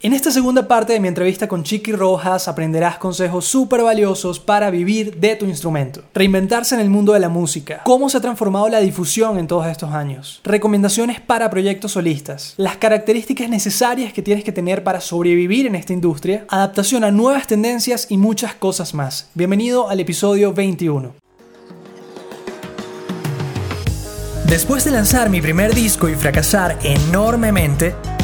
En esta segunda parte de mi entrevista con Chiqui Rojas aprenderás consejos súper valiosos para vivir de tu instrumento, reinventarse en el mundo de la música, cómo se ha transformado la difusión en todos estos años, recomendaciones para proyectos solistas, las características necesarias que tienes que tener para sobrevivir en esta industria, adaptación a nuevas tendencias y muchas cosas más. Bienvenido al episodio 21. Después de lanzar mi primer disco y fracasar enormemente,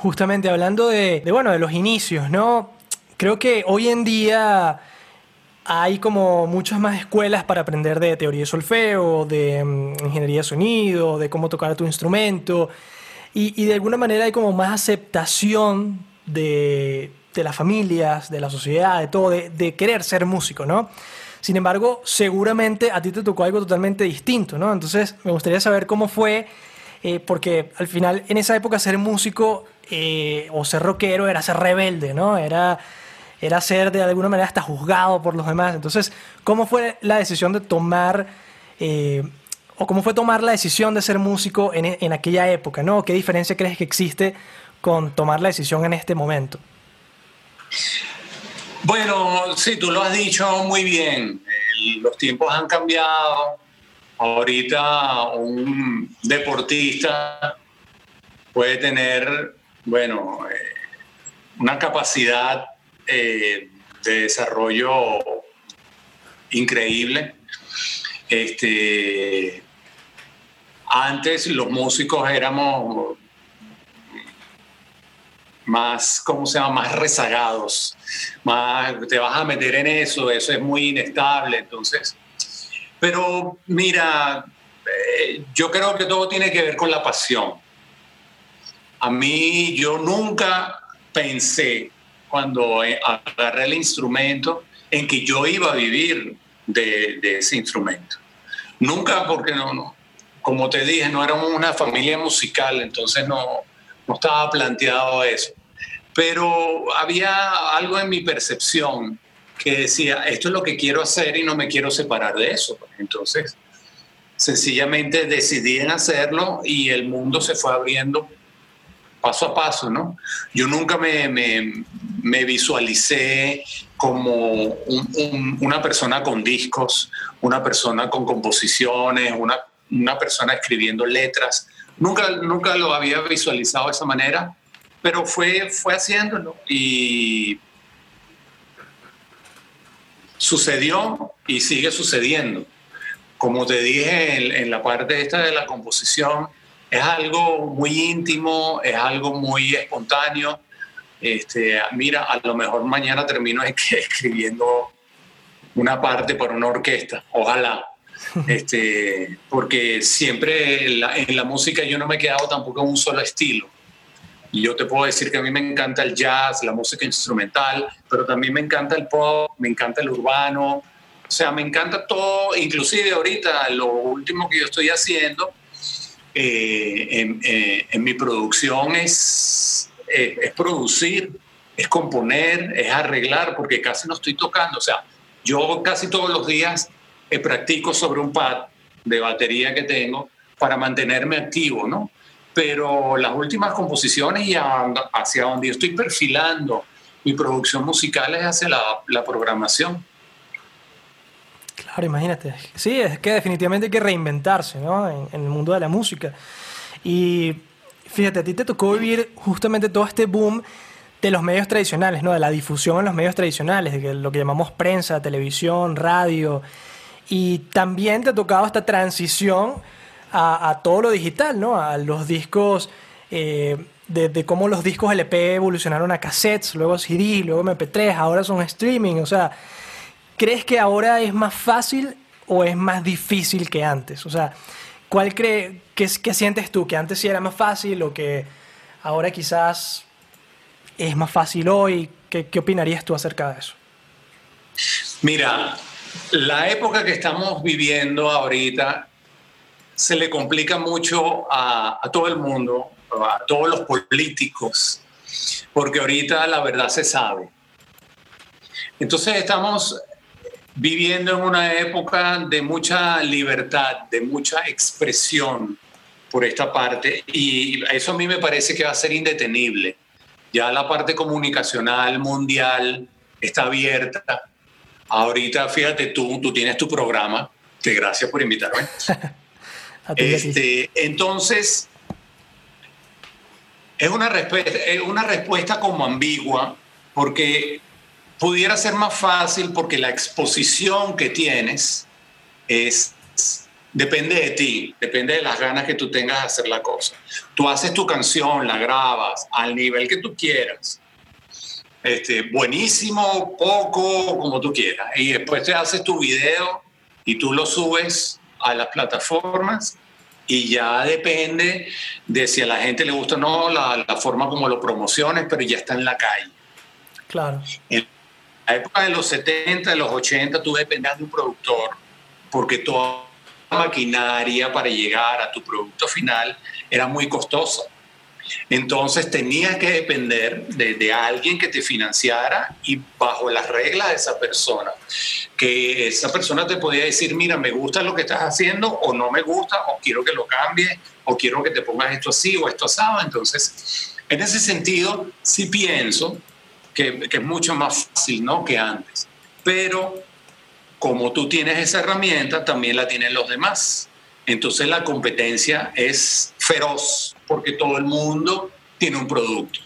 Justamente hablando de, bueno, de los inicios, ¿no? Creo que hoy en día hay como muchas más escuelas para aprender de teoría de solfeo, de mm, ingeniería de sonido, de cómo tocar tu instrumento. Y, de alguna manera hay como más aceptación de, las familias, de la sociedad, de todo, de, querer ser músico, ¿no? Sin embargo, seguramente a ti te tocó algo totalmente distinto, ¿no? Entonces, me gustaría saber cómo fue, eh, porque al final en esa época ser músico eh, o ser rockero era ser rebelde, ¿no? Era, era ser de alguna manera hasta juzgado por los demás. Entonces, ¿cómo fue la decisión de tomar, eh, o cómo fue tomar la decisión de ser músico en, en aquella época, ¿no? ¿Qué diferencia crees que existe con tomar la decisión en este momento? Bueno, sí, tú lo has dicho muy bien. los tiempos han cambiado. Ahorita un deportista puede tener bueno, eh, una capacidad eh, de desarrollo increíble. Este, antes los músicos éramos más, ¿cómo se llama? Más rezagados, más, te vas a meter en eso, eso es muy inestable, entonces. Pero mira, eh, yo creo que todo tiene que ver con la pasión a mí yo nunca pensé cuando eh, agarré el instrumento en que yo iba a vivir de, ese instrumento. Nunca porque no, no, como te dije, no éramos una familia musical, entonces no, no estaba planteado eso. Pero había algo en mi percepción que decía, esto es lo que quiero hacer y no me quiero separar de eso. Entonces, sencillamente decidí en hacerlo y el mundo se fue abriendo paso a paso, ¿no? Yo nunca me, me, visualicé como una persona con discos, una persona con composiciones, una, una, persona escribiendo letras. Nunca, nunca lo había visualizado de esa manera, pero fue, fue haciéndolo y sucedió y sigue sucediendo. Como te dije en, en la parte esta de la composición, es algo muy íntimo, es algo muy espontáneo. Este, mira, a lo mejor mañana termino escribiendo una parte para una orquesta, ojalá. Este, porque siempre en la, en la, música yo no me he quedado tampoco en un solo estilo. Y yo te puedo decir que a mí me encanta el jazz, la música instrumental, pero también me encanta el pop, me encanta el urbano, o sea, me encanta todo, inclusive ahorita lo último que yo estoy haciendo eh, eh, en, mi producción es, eh, es producir, es componer, es arreglar, porque casi no estoy tocando. O sea, yo casi todos los días practico sobre un pad de batería que tengo para mantenerme activo, ¿no? Pero las últimas composiciones y hacia donde yo estoy perfilando mi producción musical es hacia la, la programación. Claro, imagínate. Sí, es que definitivamente hay que reinventarse ¿no? en, el mundo de la música. Y fíjate, a ti te tocó vivir justamente todo este boom de los medios tradicionales, ¿no? de la difusión en los medios tradicionales, de lo que llamamos prensa, televisión, radio. Y también te ha tocado esta transición a, todo lo digital, ¿no? a los discos. Eh, de, de, cómo los discos LP evolucionaron a cassettes, luego CD, luego MP3, ahora son streaming, o sea, ¿Crees que ahora es más fácil o es más difícil que antes? O sea, ¿cuál cree, qué, qué sientes tú? ¿Que antes sí era más fácil o que ahora quizás es más fácil hoy? ¿Qué, qué opinarías tú acerca de eso? Mira, la época que estamos viviendo ahorita se le complica mucho a, todo el mundo, a todos los políticos, porque ahorita la verdad se sabe. Entonces estamos viviendo en una época de mucha libertad, de mucha expresión por esta parte, y eso a mí me parece que va a ser indetenible. Ya la parte comunicacional mundial está abierta. Ahorita, fíjate tú, tú tienes tu programa, que gracias por invitarme. Este, entonces, es una, respuesta, es una respuesta como ambigua, porque pudiera ser más fácil porque la exposición que tienes es depende de ti, depende de las ganas que tú tengas de hacer la cosa. Tú haces tu canción, la grabas al nivel que tú quieras. Este, buenísimo, poco, como tú quieras. Y después te haces tu video y tú lo subes a las plataformas y ya depende de si a la gente le gusta o no la, la forma como lo promociones, pero ya está en la calle. Claro. La época de los 70, de los 80, tú dependías de un productor, porque toda la maquinaria para llegar a tu producto final era muy costosa. Entonces tenías que depender de, alguien que te financiara y bajo las reglas de esa persona, que esa persona te podía decir, mira, me gusta lo que estás haciendo o no me gusta o quiero que lo cambies o quiero que te pongas esto así o esto asado. Entonces, en ese sentido, sí pienso que, que es mucho más fácil ¿no? que antes. Pero como tú tienes esa herramienta, también la tienen los demás. Entonces la competencia es feroz porque todo el mundo tiene un producto.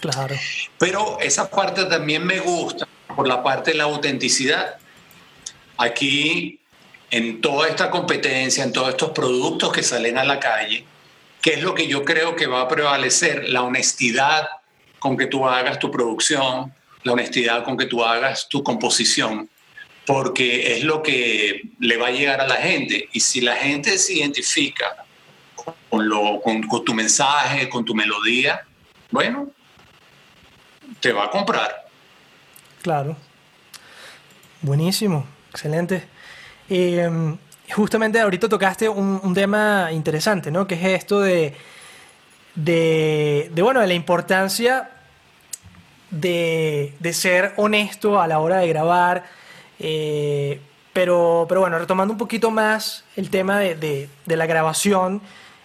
Claro. Pero esa parte también me gusta por la parte de la autenticidad. Aquí, en toda esta competencia, en todos estos productos que salen a la calle, ¿qué es lo que yo creo que va a prevalecer? La honestidad con que tú hagas tu producción, la honestidad con que tú hagas tu composición porque es lo que le va a llegar a la gente. Y si la gente se identifica con, lo, con, tu mensaje, con tu melodía, bueno, te va a comprar. Claro. Buenísimo, excelente. Em, justamente ahorita tocaste un, tema interesante, ¿no? Que es esto de, de, bueno, de la importancia de, de ser honesto a la hora de grabar, eh, pero, pero bueno, retomando un poquito más el tema de, la grabación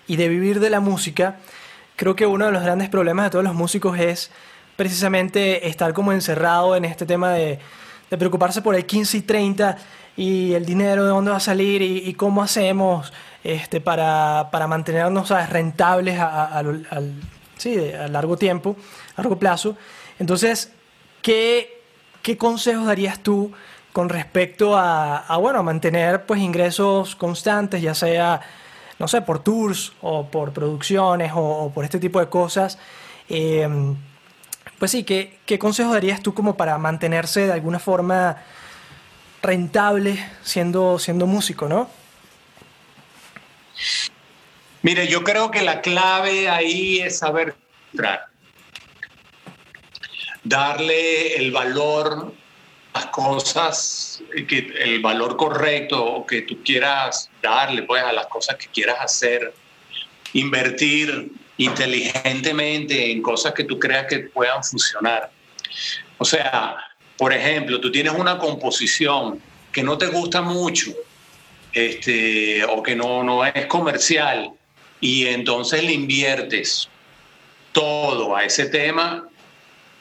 y de vivir de la música, creo que uno de los grandes problemas de todos los músicos es precisamente estar como encerrado en este tema de, preocuparse por el 15 y 30 y el dinero de dónde va a salir y, cómo hacemos este, para, mantenernos rentables a, sí, a largo tiempo, a largo plazo. Entonces, ¿qué, qué consejos darías tú? con respecto a, bueno, a mantener pues ingresos constantes, ya sea, no sé, por tours o por producciones o, por este tipo de cosas. Em, pues sí, ¿qué, ¿qué consejos darías tú como para mantenerse de alguna forma rentable siendo, siendo músico, no? Mire, yo creo que la clave ahí es saber darle el valor las cosas, el valor correcto que tú quieras darle pues, a las cosas que quieras hacer, invertir inteligentemente en cosas que tú creas que puedan funcionar. O sea, por ejemplo, tú tienes una composición que no te gusta mucho este, o que no, no es comercial y entonces le inviertes todo a ese tema,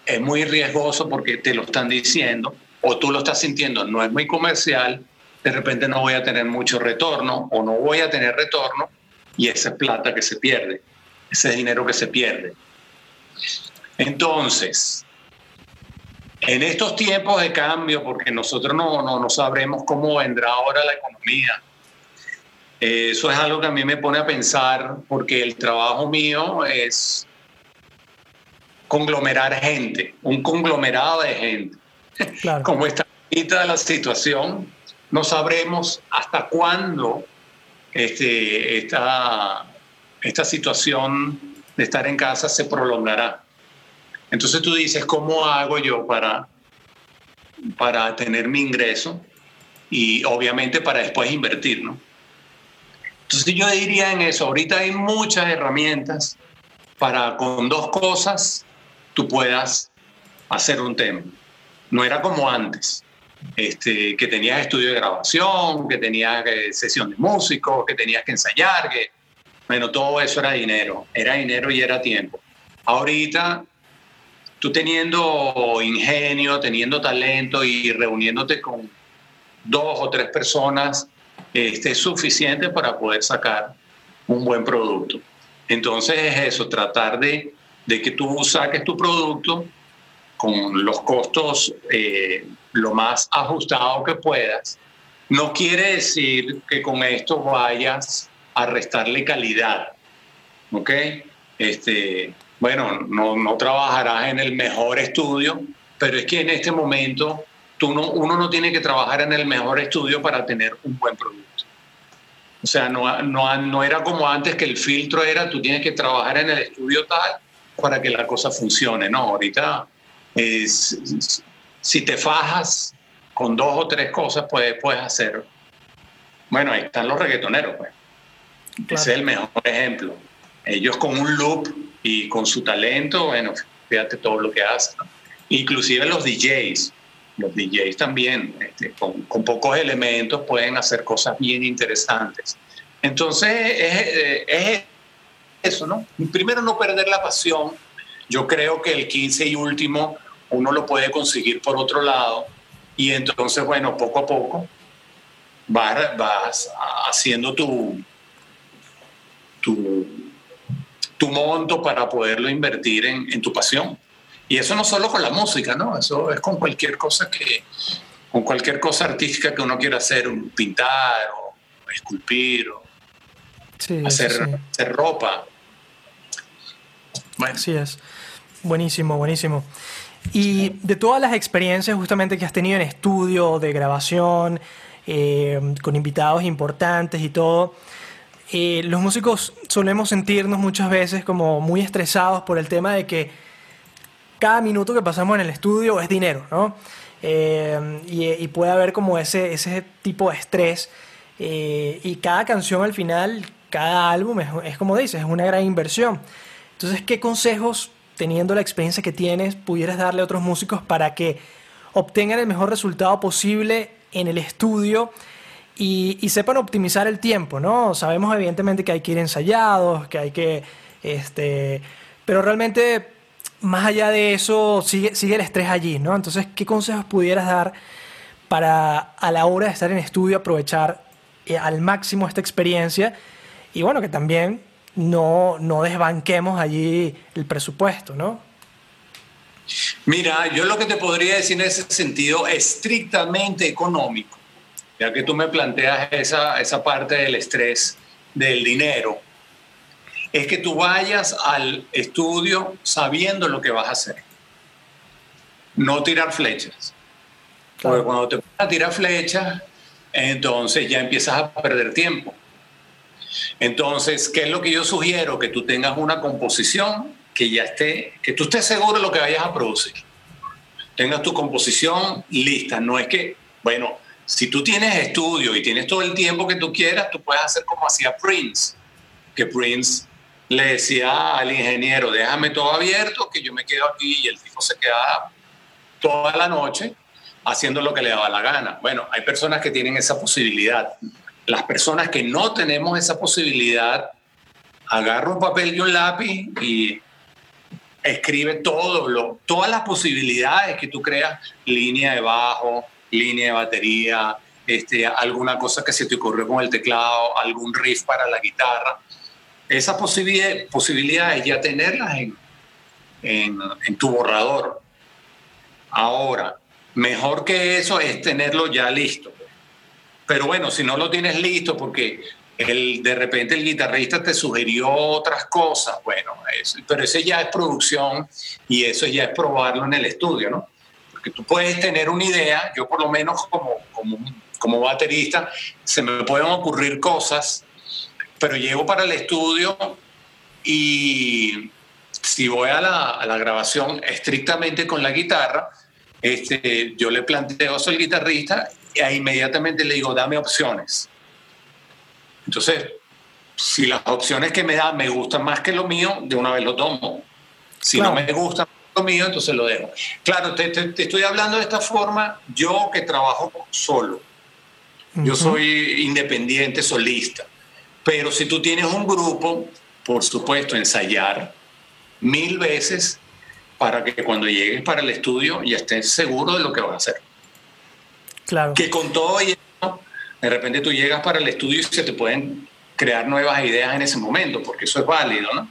es muy riesgoso porque te lo están diciendo o tú lo estás sintiendo, no es muy comercial, de repente no voy a tener mucho retorno o no voy a tener retorno y esa es plata que se pierde, ese dinero que se pierde. Entonces, en estos tiempos de cambio, porque nosotros no, no, no sabremos cómo vendrá ahora la economía, eso es algo que a mí me pone a pensar porque el trabajo mío es conglomerar gente, un conglomerado de gente. Como está ahorita la situación, no sabremos hasta cuándo este, esta, esta situación de estar en casa se prolongará. Entonces tú dices, ¿cómo hago yo para, para tener mi ingreso? Y obviamente para después invertir, ¿no? Entonces yo diría en eso, ahorita hay muchas herramientas para con dos cosas tú puedas hacer un tema. No era como antes, este, que tenías estudio de grabación, que tenías eh, sesión de músicos, que tenías que ensayar, que, bueno, todo eso era dinero, era dinero y era tiempo. Ahorita, tú teniendo ingenio, teniendo talento y reuniéndote con dos o tres personas, este, es suficiente para poder sacar un buen producto. Entonces es eso, tratar de de que tú saques tu producto con los costos eh, lo más ajustado que puedas, no quiere decir que con esto vayas a restarle calidad. ¿Ok? Este, bueno, no, no trabajarás en el mejor estudio, pero es que en este momento tú no, uno no tiene que trabajar en el mejor estudio para tener un buen producto. O sea, no, no, no era como antes que el filtro era tú tienes que trabajar en el estudio tal para que la cosa funcione. No, ahorita es, si te fajas con dos o tres cosas, puedes, puedes hacer. Bueno, ahí están los reggaetoneros, pues. Ese es el mejor ejemplo. Ellos con un loop y con su talento, bueno, fíjate todo lo que hacen. Inclusive los DJs, los DJs también, este, con, con, pocos elementos pueden hacer cosas bien interesantes. Entonces, es, es eso, ¿no? Primero, no perder la pasión. Yo creo que el 15 y último uno lo puede conseguir por otro lado y entonces, bueno, poco a poco vas, vas haciendo tu, tu, tu, monto para poderlo invertir en, en tu pasión. Y eso no solo con la música, ¿no? Eso es con cualquier cosa que, con cualquier cosa artística que uno quiera hacer, pintar o esculpir o hacer, hacer ropa. Bueno. Así es. Buenísimo, buenísimo. Y de todas las experiencias justamente que has tenido en estudio, de grabación, eh, con invitados importantes y todo, eh, los músicos solemos sentirnos muchas veces como muy estresados por el tema de que cada minuto que pasamos en el estudio es dinero, ¿no? Eh, y, puede haber como ese, ese tipo de estrés. y cada canción al final, cada álbum es, es como dices, es una gran inversión. Entonces, ¿qué consejos, teniendo la experiencia que tienes, pudieras darle a otros músicos para que obtengan el mejor resultado posible en el estudio y, sepan optimizar el tiempo, ¿no? Sabemos evidentemente que hay que ir ensayados, que hay que, este, pero realmente más allá de eso sigue, sigue el estrés allí, ¿no? Entonces, ¿qué consejos pudieras dar para a la hora de estar en estudio aprovechar eh, al máximo esta experiencia y bueno, que también no, no desbanquemos allí el presupuesto, ¿no? Mira, yo lo que te podría decir en ese sentido estrictamente económico, ya que tú me planteas esa, esa parte del estrés del dinero, es que tú vayas al estudio sabiendo lo que vas a hacer. No tirar flechas. Porque cuando te pones a tirar flechas, entonces ya empiezas a perder tiempo. Entonces, ¿qué es lo que yo sugiero? Que tú tengas una composición que ya esté, que tú estés seguro de lo que vayas a producir. Tengas tu composición lista. No es que, bueno, si tú tienes estudio y tienes todo el tiempo que tú quieras, tú puedes hacer como hacía Prince, que Prince le decía al ingeniero, déjame todo abierto, que yo me quedo aquí y el tipo se queda toda la noche haciendo lo que le daba la gana. Bueno, hay personas que tienen esa posibilidad. Las personas que no tenemos esa posibilidad, agarra un papel y un lápiz y escribe todo lo, todas las posibilidades que tú creas, línea de bajo, línea de batería, este, alguna cosa que se te ocurrió con el teclado, algún riff para la guitarra. Esas posibilidades ya tenerlas en, en, en tu borrador. Ahora, mejor que eso es tenerlo ya listo. Pero bueno, si no lo tienes listo porque el, de repente el guitarrista te sugirió otras cosas, bueno, pero ese ya es producción y eso ya es probarlo en el estudio, ¿no? Porque tú puedes tener una idea, yo por lo menos como, como, como baterista, se me pueden ocurrir cosas, pero llego para el estudio y si voy a la, a la grabación estrictamente con la guitarra, este, yo le planteo eso al guitarrista e inmediatamente le digo, dame opciones. Entonces, si las opciones que me da me gustan más que lo mío, de una vez lo tomo. Si no me gusta mío, entonces lo dejo. Claro, te, te, estoy hablando de esta forma, yo que trabajo solo. Yo soy independiente, solista. Pero si tú tienes un grupo, por supuesto, ensayar mil veces para que cuando llegues para el estudio ya estés seguro de lo que vas a hacer. Claro. Que con todo y de repente tú llegas para el estudio y se te pueden crear nuevas ideas en ese momento, porque eso es válido, ¿no?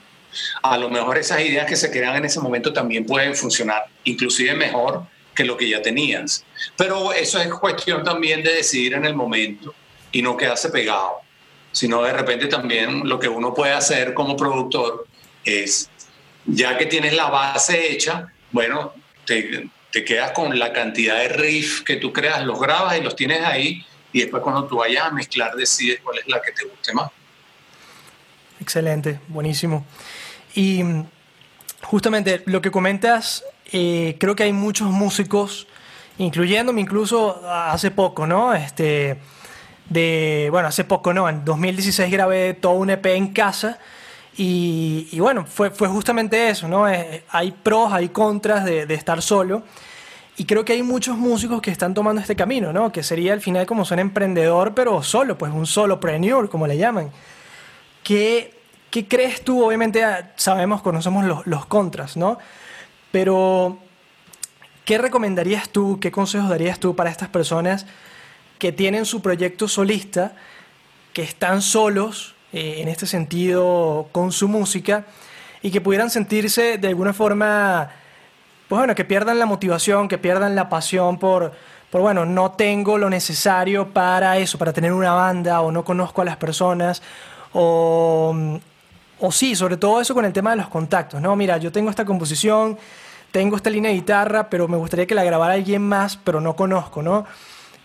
A lo mejor esas ideas que se crean en ese momento también pueden funcionar, inclusive mejor que lo que ya tenías. Pero eso es cuestión también de decidir en el momento y no quedarse pegado, sino de repente también lo que uno puede hacer como productor es, ya que tienes la base hecha, bueno, te, te quedas con la cantidad de riff que tú creas, los grabas y los tienes ahí y después cuando tú vayas a mezclar decides cuál es la que te guste más. Excelente, buenísimo. Y mm, justamente lo que comentas, eh, creo que hay muchos músicos, incluyéndome incluso hace poco, ¿no? Este, de, bueno, hace poco, ¿no? En 2016 grabé todo un EP en casa y, bueno, fue, fue justamente eso, ¿no? Eh, hay pros, hay contras de, estar solo. Y creo que hay muchos músicos que están tomando este camino, ¿no? Que sería al final como ser emprendedor, pero solo, pues un solopreneur, como le llaman. ¿Qué, ¿Qué crees tú? Obviamente ah, sabemos, conocemos los, los contras, ¿no? Pero, ¿qué recomendarías tú, qué consejos darías tú para estas personas que tienen su proyecto solista, que están solos eh, en este sentido con su música y que pudieran sentirse de alguna forma pues bueno, que pierdan la motivación, que pierdan la pasión por, por, bueno, no tengo lo necesario para eso, para tener una banda, o no conozco a las personas, o, o sí, sobre todo eso con el tema de los contactos, ¿no? Mira, yo tengo esta composición, tengo esta línea de guitarra, pero me gustaría que la grabara alguien más, pero no conozco, ¿no?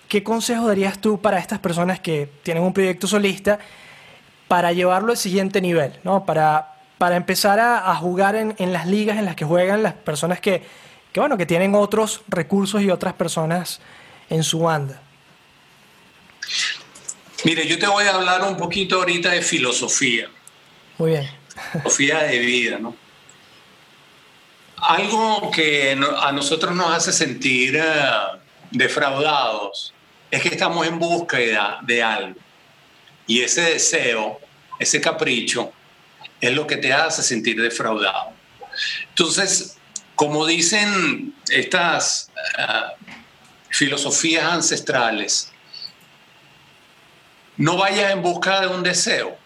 ¿Qué consejo darías tú para estas personas que tienen un proyecto solista para llevarlo al siguiente nivel, ¿no? Para, para empezar a, jugar en, las ligas en las que juegan las personas que, que, bueno, que tienen otros recursos y otras personas en su banda. Mire, yo te voy a hablar un poquito ahorita de filosofía. Muy bien. Filosofía de vida, ¿no? Algo que a nosotros nos hace sentir eh, defraudados es que estamos en búsqueda de algo. Y ese deseo, ese capricho, es lo que te hace sentir defraudado. Entonces, como dicen estas uh, filosofías ancestrales, no vayas en busca de un deseo.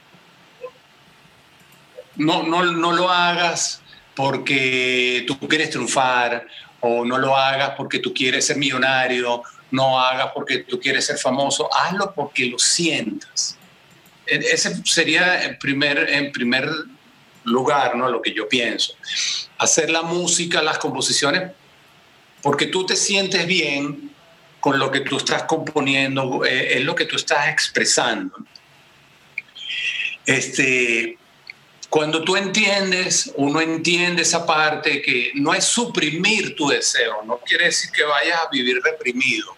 No, no, no lo hagas porque tú quieres triunfar o no lo hagas porque tú quieres ser millonario, no hagas porque tú quieres ser famoso, hazlo porque lo sientas. Ese sería en primer, en primer lugar, ¿no? Lo que yo pienso. Hacer la música, las composiciones, porque tú te sientes bien con lo que tú estás componiendo, eh, es lo que tú estás expresando. Este, cuando tú entiendes, uno entiende esa parte que no es suprimir tu deseo, no quiere decir que vayas a vivir reprimido,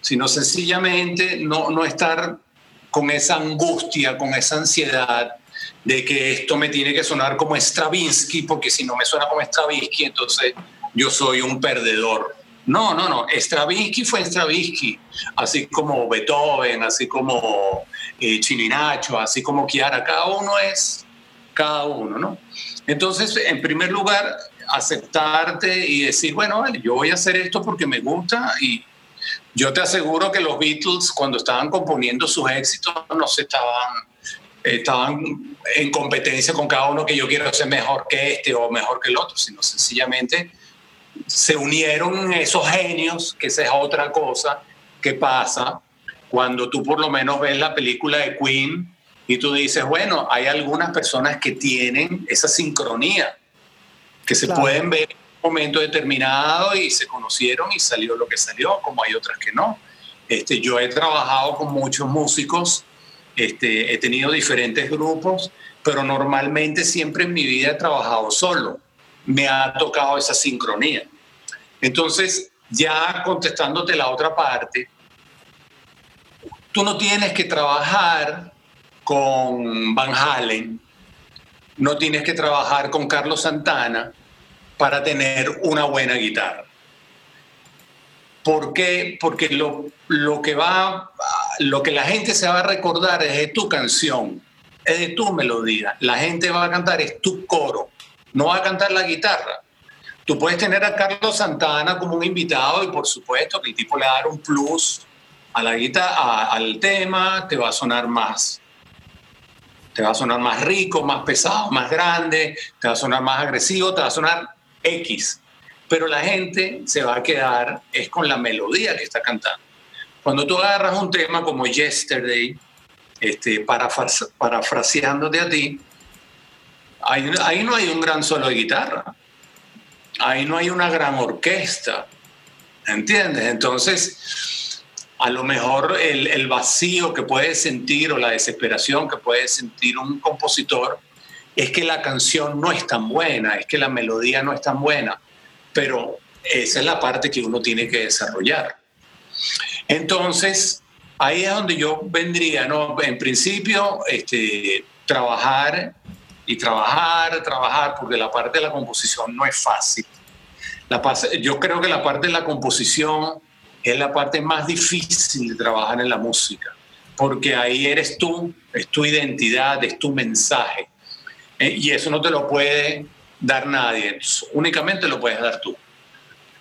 sino sencillamente no, no estar con esa angustia, con esa ansiedad de que esto me tiene que sonar como Stravinsky, porque si no me suena como Stravinsky, entonces yo soy un perdedor. No, no, no. Stravinsky fue Stravinsky, así como Beethoven, así como eh, Chininacho, así como Chiara. Cada uno es cada uno, ¿no? Entonces, en primer lugar, aceptarte y decir, bueno, yo voy a hacer esto porque me gusta y yo te aseguro que los Beatles cuando estaban componiendo sus éxitos no se estaban, estaban en competencia con cada uno que yo quiero ser mejor que este o mejor que el otro, sino sencillamente se unieron esos genios, que esa es otra cosa que pasa cuando tú por lo menos ves la película de Queen y tú dices, bueno, hay algunas personas que tienen esa sincronía, que se pueden ver momento determinado y se conocieron y salió lo que salió, como hay otras que no. Este, yo he trabajado con muchos músicos, este, he tenido diferentes grupos, pero normalmente siempre en mi vida he trabajado solo. me ha tocado esa sincronía. Entonces, ya contestándote la otra parte, tú no tienes que trabajar con Van Halen, no tienes que trabajar con Carlos Santana para tener una buena guitarra. ¿Por qué? Porque lo, lo, que va, lo que la gente se va a recordar es de tu canción, es de tu melodía. La gente va a cantar es tu coro, no va a cantar la guitarra. Tú puedes tener a Carlos Santana como un invitado y por supuesto que el tipo le va a dar un plus a la guitarra, al tema, te va a sonar más. Te va a sonar más rico, más pesado, más grande, te va a sonar más agresivo, te va a sonar X. Pero la gente se va a quedar es con la melodía que está cantando. Cuando tú agarras un tema como Yesterday, este, parafraseándote a ti, ahí, ahí no hay un gran solo de guitarra, ahí no hay una gran orquesta, ¿entiendes? Entonces, a lo mejor el, vacío que puede sentir o la desesperación que puede sentir un compositor es que la canción no es tan buena, es que la melodía no es tan buena, pero esa es la parte que uno tiene que desarrollar. Entonces, ahí es donde yo vendría, ¿no? En principio, este, trabajar y trabajar, trabajar, porque la parte de la composición no es fácil. La, yo creo que la parte de la composición es la parte más difícil de trabajar en la música, porque ahí eres tú, es tu identidad, es tu mensaje. Eh, y eso no te lo puede dar nadie, únicamente lo puedes dar tú.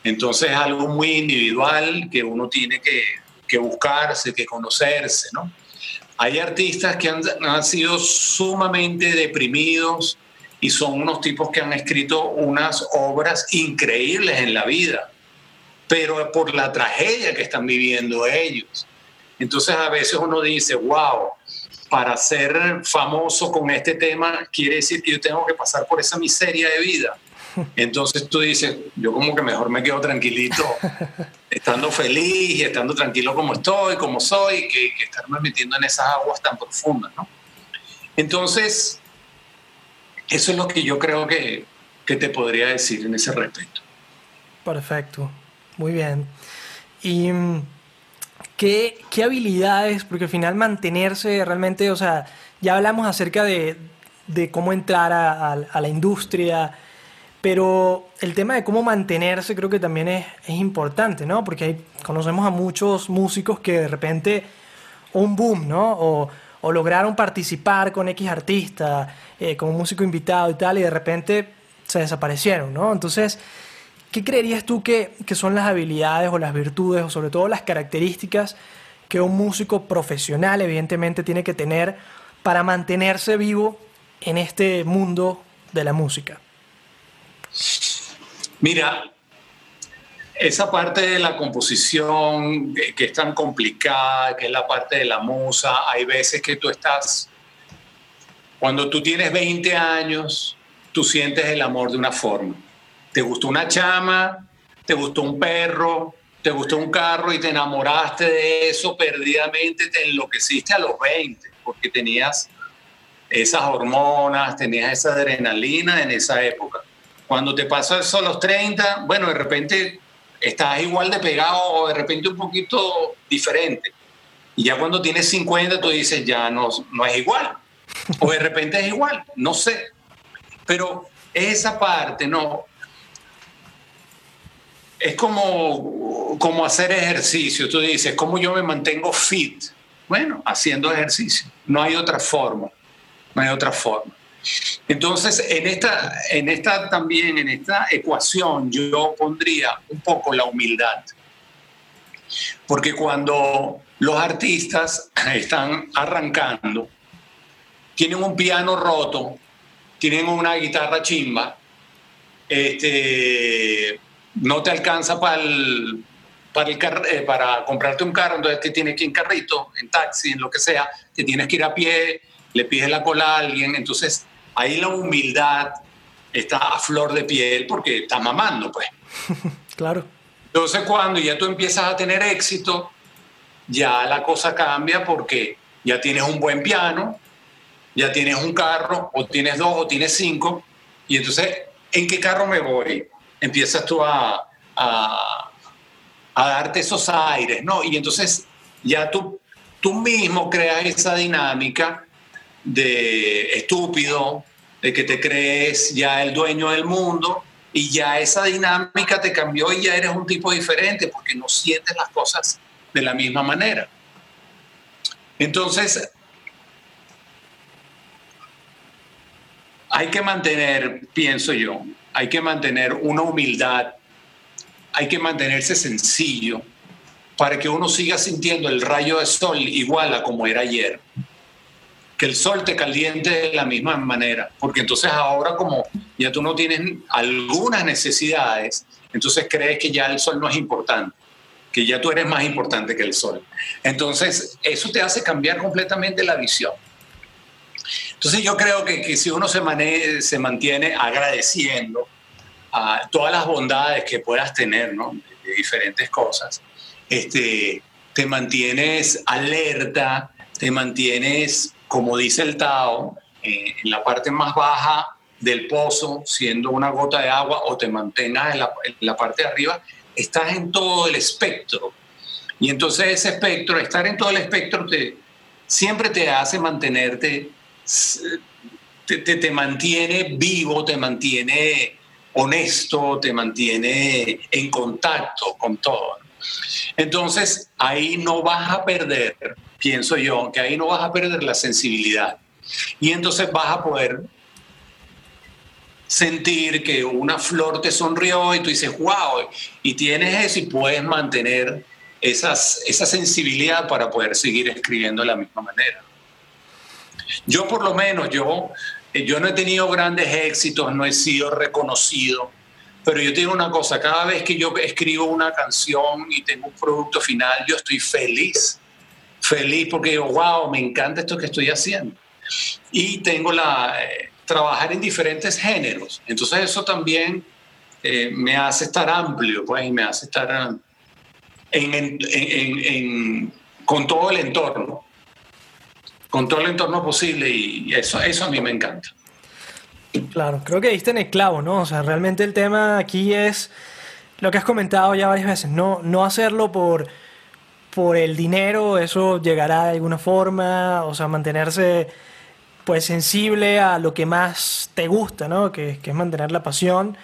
Entonces es algo muy individual que uno tiene que, que buscarse, que conocerse, ¿no? Hay artistas que han, han, sido sumamente deprimidos y son unos tipos que han escrito unas obras increíbles en la vida pero por la tragedia que están viviendo ellos. Entonces a veces uno dice, wow, para ser famoso con este tema quiere decir que yo tengo que pasar por esa miseria de vida. Entonces tú dices, yo como que mejor me quedo tranquilito, estando feliz y estando tranquilo como estoy, como soy, que, que estarme metiendo en esas aguas tan profundas, ¿no? Entonces, eso es lo que yo creo que, que te podría decir en ese respecto. Perfecto. Muy bien. ¿Y mm, qué, qué habilidades? Porque al final mantenerse realmente, o sea, ya hablamos acerca de, de cómo entrar a, la industria, pero el tema de cómo mantenerse creo que también es, es importante, ¿no? Porque hay, conocemos a muchos músicos que de repente un boom, ¿no? O, o lograron participar con X artista, eh, como músico invitado y tal, y de repente se desaparecieron, ¿no? Entonces, ¿Qué creerías tú que, son las habilidades o las virtudes o sobre todo las características que un músico profesional evidentemente tiene que tener para mantenerse vivo en este mundo de la música? Mira, esa parte de la composición que es tan complicada, que es la parte de la musa, hay veces que tú estás, cuando tú tienes 20 años, tú sientes el amor de una forma te gustó una chama, te gustó un perro, te gustó un carro y te enamoraste de eso perdidamente, te enloqueciste a los 20, porque tenías esas hormonas, tenías esa adrenalina en esa época. Cuando te pasó eso a los 30, bueno, de repente estás igual de pegado o de repente un poquito diferente. Y ya cuando tienes 50, tú dices, ya no, no es igual. O de repente es igual, no sé. Pero esa parte, no, es como, como hacer ejercicio. Tú dices, ¿cómo yo me mantengo fit? Bueno, haciendo ejercicio. No hay otra forma. No hay otra forma. Entonces, en esta, en esta también, en esta ecuación, yo pondría un poco la humildad. Porque cuando los artistas están arrancando, tienen un piano roto, tienen una guitarra chimba, este, no te alcanza para el, para, el eh, para comprarte un carro, entonces te tienes que ir en carrito, en taxi, en lo que sea, te tienes que ir a pie, le pides la cola a alguien, entonces ahí la humildad está a flor de piel porque está mamando, pues. claro. Entonces cuando ya tú empiezas a tener éxito, ya la cosa cambia porque ya tienes un buen piano, ya tienes un carro, o tienes dos, o tienes cinco, y entonces ¿en qué carro me voy? Empiezas tú a, a, darte esos aires, ¿no? Y entonces ya tú, tú mismo creas esa dinámica de estúpido, de que te crees ya el dueño del mundo y ya esa dinámica te cambió y ya eres un tipo diferente porque no sientes las cosas de la misma manera. Entonces, hay que mantener, pienso yo, hay que mantener una humildad, hay que mantenerse sencillo para que uno siga sintiendo el rayo de sol igual a como era ayer. Que el sol te caliente de la misma manera, porque entonces ahora como ya tú no tienes algunas necesidades, entonces crees que ya el sol no es importante, que ya tú eres más importante que el sol. Entonces eso te hace cambiar completamente la visión. Entonces yo creo que, si uno se, se mantiene agradeciendo a todas las bondades que puedas tener, ¿no? de diferentes cosas, este, te mantienes alerta, te mantienes, como dice el Tao, eh, en la parte más baja del pozo, siendo una gota de agua, o te mantengas en la, en la parte de arriba, estás en todo el espectro. Y entonces ese espectro, estar en todo el espectro, te, siempre te hace mantenerte, te, te, mantiene vivo, te mantiene honesto, te mantiene en contacto con todo. Entonces, ahí no vas a perder, pienso yo, que ahí no vas a perder la sensibilidad. Y entonces vas a poder sentir que una flor te sonrió y tú dices, wow, y tienes eso y puedes mantener esa sensibilidad para poder seguir escribiendo de la misma manera. Yo por lo menos, yo, yo no he tenido grandes éxitos, no he sido reconocido, pero yo tengo una cosa, cada vez que yo escribo una canción y tengo un producto final, yo estoy feliz, feliz porque digo, wow, me encanta esto que estoy haciendo. Y tengo la, eh, trabajar en diferentes géneros, entonces eso también eh, me hace estar amplio, pues, y me hace estar con todo el entorno, con todo el entorno posible y eso, eso a mí me encanta. Claro, creo que diste en el clavo, ¿no? O sea, realmente el tema aquí es lo que has comentado ya varias veces, no, no hacerlo por, por el dinero, eso llegará de alguna forma, o sea, mantenerse pues sensible a lo que más te gusta, ¿no? Que, que es mantener la pasión.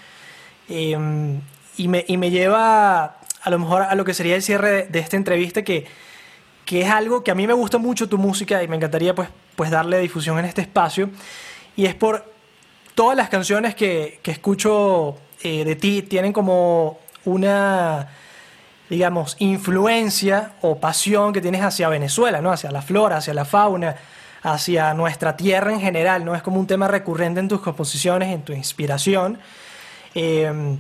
Em, y, me, y, me, lleva a lo mejor a lo que sería el cierre de, de, esta entrevista, que, que es algo que a mí me gusta mucho tu música y me encantaría pues, pues darle difusión en este espacio. Y es por todas las canciones que, que escucho eh, de ti tienen como una, digamos, influencia o pasión que tienes hacia Venezuela, ¿no? Hacia la flora, hacia la fauna, hacia nuestra tierra en general, ¿no? Es como un tema recurrente en tus composiciones, en tu inspiración. Eh,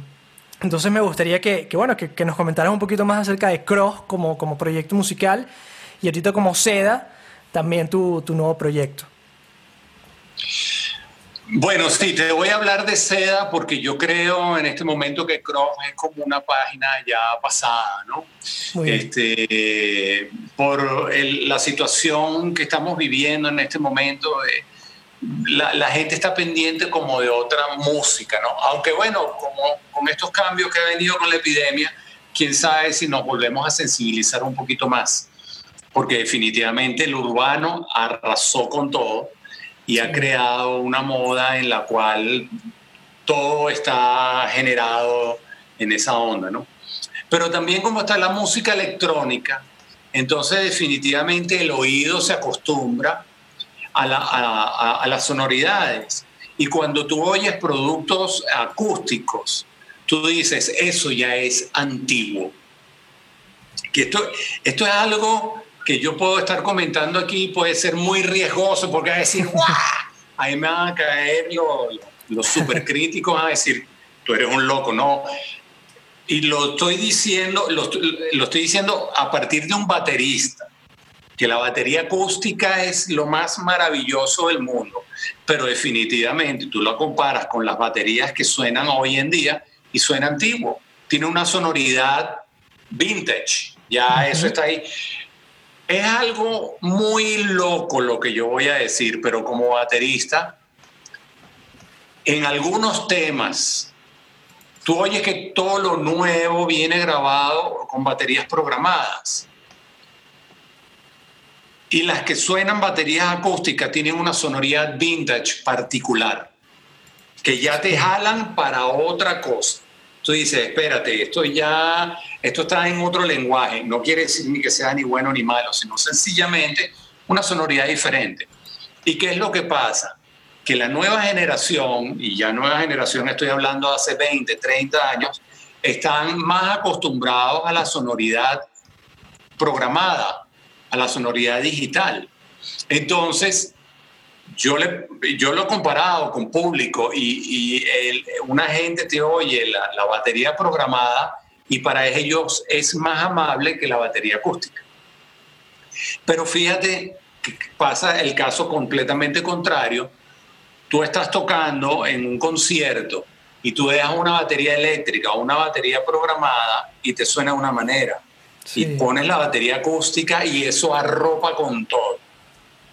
entonces me gustaría que, bueno, que, nos comentaras un poquito más acerca de Cross como, como proyecto musical y ahorita como Seda, también tu, tu nuevo proyecto. Bueno, sí, te voy a hablar de seda porque yo creo en este momento que Chrome es como una página ya pasada, ¿no? Este, por el, la situación que estamos viviendo en este momento, eh, la, la, gente está pendiente como de otra música, ¿no? Aunque bueno, como con estos cambios que ha venido con la epidemia, quién sabe si nos volvemos a sensibilizar un poquito más, porque definitivamente el urbano arrasó con todo y ha creado una moda en la cual todo está generado en esa onda, ¿no? Pero también como está la música electrónica, entonces definitivamente el oído se acostumbra a, la, a, a, las sonoridades. Y cuando tú oyes productos acústicos, tú dices, eso ya es antiguo. Que esto, esto es algo que yo puedo estar comentando aquí puede ser muy riesgoso porque va a decir, ¡guau! Ahí me van a caer los, los supercríticos, a decir, tú eres un loco, ¿no? Y lo estoy diciendo, lo, lo estoy diciendo a partir de un baterista, que la batería acústica es lo más maravilloso del mundo, pero definitivamente tú lo comparas con las baterías que suenan hoy en día y suena antiguo. Tiene una sonoridad vintage, ya eso está ahí. Es algo muy loco lo que yo voy a decir, pero como baterista, en algunos temas, tú oyes que todo lo nuevo viene grabado con baterías programadas. Y las que suenan baterías acústicas tienen una sonoridad vintage particular, que ya te jalan para otra cosa. Tú dices, espérate, esto ya, esto está en otro lenguaje. No quiere decir ni que sea ni bueno ni malo, sino sencillamente una sonoridad diferente. ¿Y qué es lo que pasa? Que la nueva generación, y ya nueva generación estoy hablando hace 20, 30 años, están más acostumbrados a la sonoridad programada, a la sonoridad digital. Entonces, yo, le, yo lo he comparado con público y, una gente te oye la, la, batería programada y para ellos es más amable que la batería acústica. Pero fíjate que pasa el caso completamente contrario. Tú estás tocando en un concierto y tú dejas una batería eléctrica o una batería programada y te suena de una manera. Y pones la batería acústica y eso arropa con todo.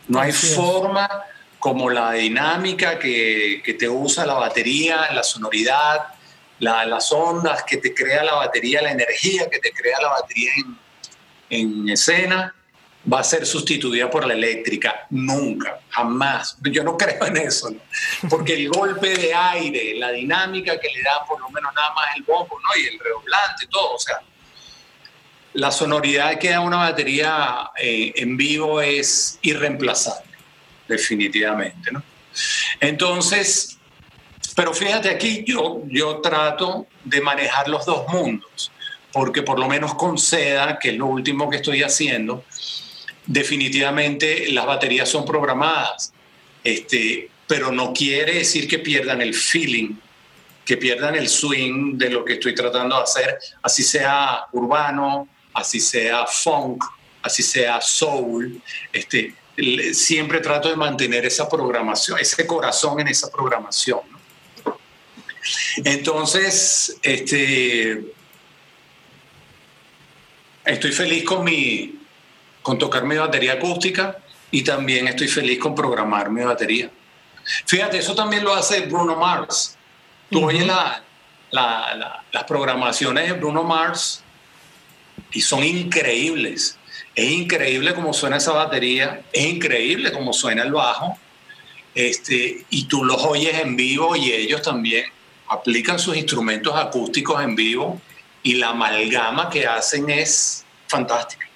No hay forma como la dinámica que, que, te usa la batería, la sonoridad, las ondas que te crea la batería, la energía que te crea la batería en, en escena, va a ser sustituida por la eléctrica. Nunca, jamás. Yo no creo en eso, porque el golpe de aire, la dinámica que le da por lo menos nada más el bombo ¿no? y el redoblante, todo, o sea, la sonoridad que da una batería eh, en vivo es irreemplazable, definitivamente. ¿no? Entonces, pero fíjate aquí, yo, yo trato de manejar los dos mundos, porque por lo menos con SEDA, que es lo último que estoy haciendo, definitivamente las baterías son programadas, este, pero no quiere decir que pierdan el feeling, que pierdan el swing de lo que estoy tratando de hacer, así sea urbano, así sea funk, así sea soul, este, siempre trato de mantener esa programación, ese corazón en esa programación. Entonces, este, estoy feliz con, mi, con tocar mi batería acústica y también estoy feliz con programar mi batería. Fíjate, eso también lo hace Bruno Mars. Tú oyes las programaciones de Bruno Mars y son increíbles. Es increíble cómo suena esa batería, es increíble cómo suena el bajo, este, y tú los oyes en vivo y ellos también aplican sus instrumentos acústicos en vivo y la amalgama que hacen es fantástica.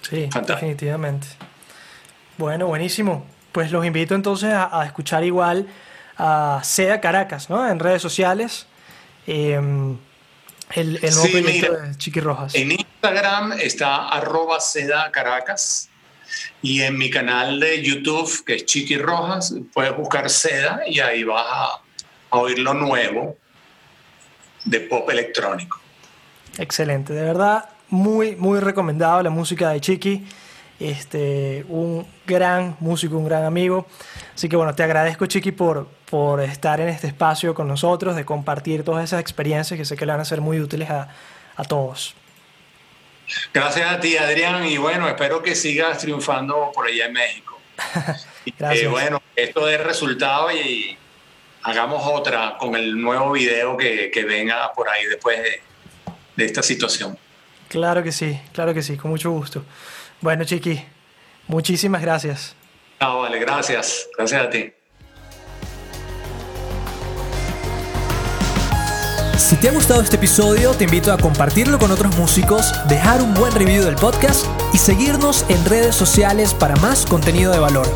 Sí, definitivamente. Bueno, buenísimo. Pues los invito entonces a, escuchar igual a Seda Caracas, ¿no? En redes sociales. Em, el, el nuevo proyecto de Chiqui Rojas. En Instagram está arroba seda caracas y en mi canal de YouTube, que es Chiqui Rojas, puedes buscar seda y ahí vas a, oír lo nuevo de pop electrónico. Excelente, de verdad, muy, muy recomendado la música de Chiqui. Este, un gran músico, un gran amigo. Así que bueno, te agradezco Chiqui por, por estar en este espacio con nosotros, de compartir todas esas experiencias que sé que le van a ser muy útiles a, a todos. Gracias a ti, Adrián, y bueno, espero que sigas triunfando por allá en México. Gracias. Eh, bueno, esto es resultado y hagamos otra con el nuevo video que, que venga por ahí después de, de esta situación. Claro que sí, claro que sí, con mucho gusto. Bueno, Chiqui, muchísimas gracias. Ah, vale, gracias. Gracias a ti. Si te ha gustado este episodio, te invito a compartirlo con otros músicos, dejar un buen review del podcast y seguirnos en redes sociales para más contenido de valor.